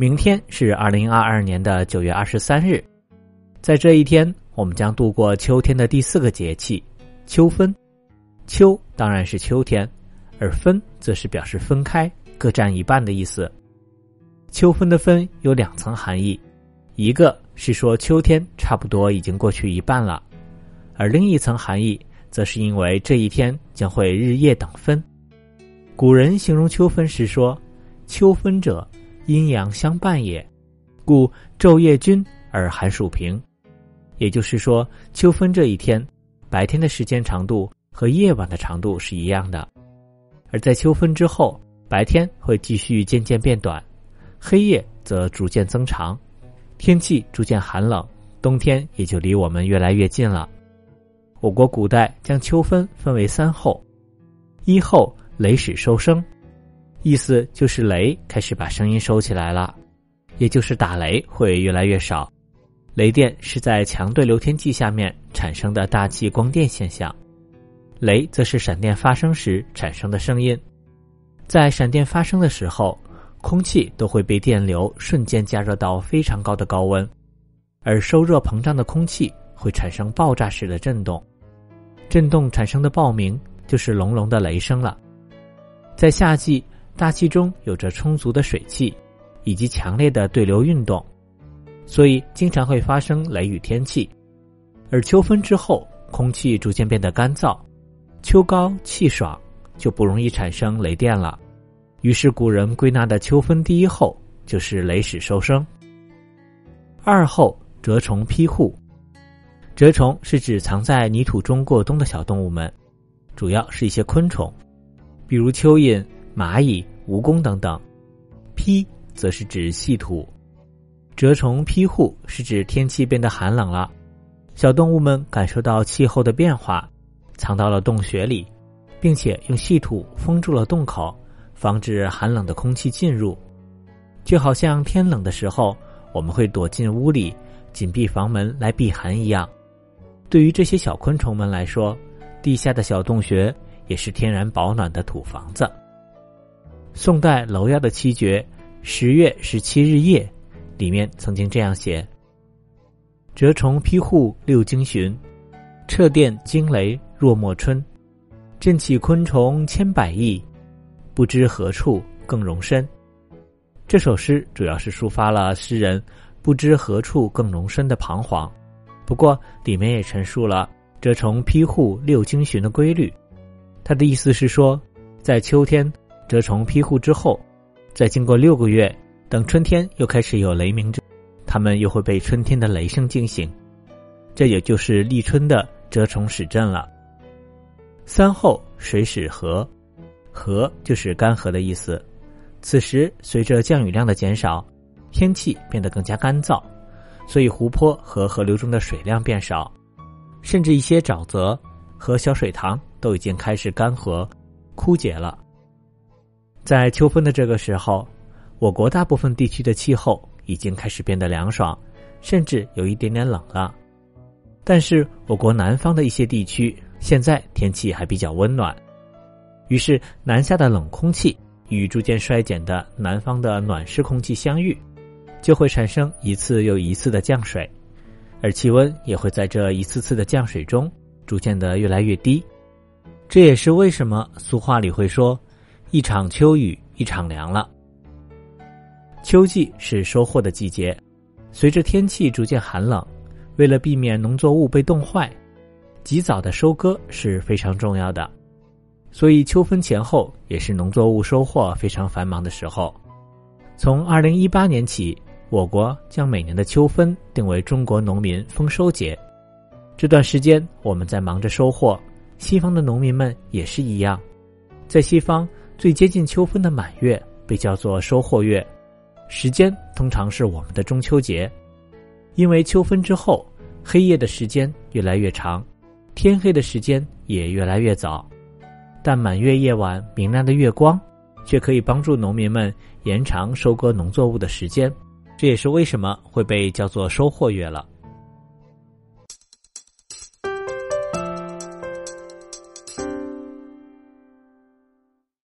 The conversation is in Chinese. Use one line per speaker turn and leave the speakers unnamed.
明天是二零二二年的九月二十三日，在这一天，我们将度过秋天的第四个节气——秋分。秋当然是秋天，而分则是表示分开，各占一半的意思。秋分的分有两层含义，一个是说秋天差不多已经过去一半了，而另一层含义则是因为这一天将会日夜等分。古人形容秋分时说：“秋分者，阴阳相伴也，故昼夜均而寒暑平。”也就是说，秋分这一天，白天的时间长度和夜晚的长度是一样的，而在秋分之后，白天会继续渐渐变短。黑夜则逐渐增长，天气逐渐寒冷，冬天也就离我们越来越近了。我国古代将秋分分为三候：一候雷始收声，意思就是雷开始把声音收起来了，也就是打雷会越来越少。雷电是在强对流天气下面产生的大气光电现象，雷则是闪电发生时产生的声音，在闪电发生的时候。空气都会被电流瞬间加热到非常高的高温，而受热膨胀的空气会产生爆炸式的震动，震动产生的爆鸣就是隆隆的雷声了。在夏季，大气中有着充足的水汽以及强烈的对流运动，所以经常会发生雷雨天气。而秋分之后，空气逐渐变得干燥，秋高气爽，就不容易产生雷电了。于是古人归纳的秋分第一候就是雷始收声。二候蛰虫披户，蛰虫是指藏在泥土中过冬的小动物们，主要是一些昆虫，比如蚯蚓、蚂蚁、蜈蚣等等。披则是指细土。蛰虫披户是指天气变得寒冷了，小动物们感受到气候的变化，藏到了洞穴里，并且用细土封住了洞口。防止寒冷的空气进入，就好像天冷的时候，我们会躲进屋里，紧闭房门来避寒一样。对于这些小昆虫们来说，地下的小洞穴也是天然保暖的土房子。宋代娄烨的七绝《十月十七日夜》里面曾经这样写：“蛰虫披户六经旬，彻电惊雷若暮春，震起昆虫千百亿。”不知何处更容身。这首诗主要是抒发了诗人不知何处更容身的彷徨，不过里面也陈述了蛰虫披户六经旬的规律。他的意思是说，在秋天蛰虫披户之后，再经过六个月，等春天又开始有雷鸣之，他们又会被春天的雷声惊醒，这也就是立春的蛰虫始振了。三后水始涸。河就是干涸的意思。此时，随着降雨量的减少，天气变得更加干燥，所以湖泊和河流中的水量变少，甚至一些沼泽和小水塘都已经开始干涸、枯竭了。在秋分的这个时候，我国大部分地区的气候已经开始变得凉爽，甚至有一点点冷了。但是，我国南方的一些地区现在天气还比较温暖。于是，南下的冷空气与逐渐衰减的南方的暖湿空气相遇，就会产生一次又一次的降水，而气温也会在这一次次的降水中逐渐的越来越低。这也是为什么俗话里会说“一场秋雨一场凉”了。秋季是收获的季节，随着天气逐渐寒冷，为了避免农作物被冻坏，及早的收割是非常重要的。所以秋分前后也是农作物收获非常繁忙的时候。从二零一八年起，我国将每年的秋分定为中国农民丰收节。这段时间我们在忙着收获，西方的农民们也是一样。在西方，最接近秋分的满月被叫做收获月，时间通常是我们的中秋节。因为秋分之后，黑夜的时间越来越长，天黑的时间也越来越早。但满月夜晚明亮的月光，却可以帮助农民们延长收割农作物的时间，这也是为什么会被叫做收获月了。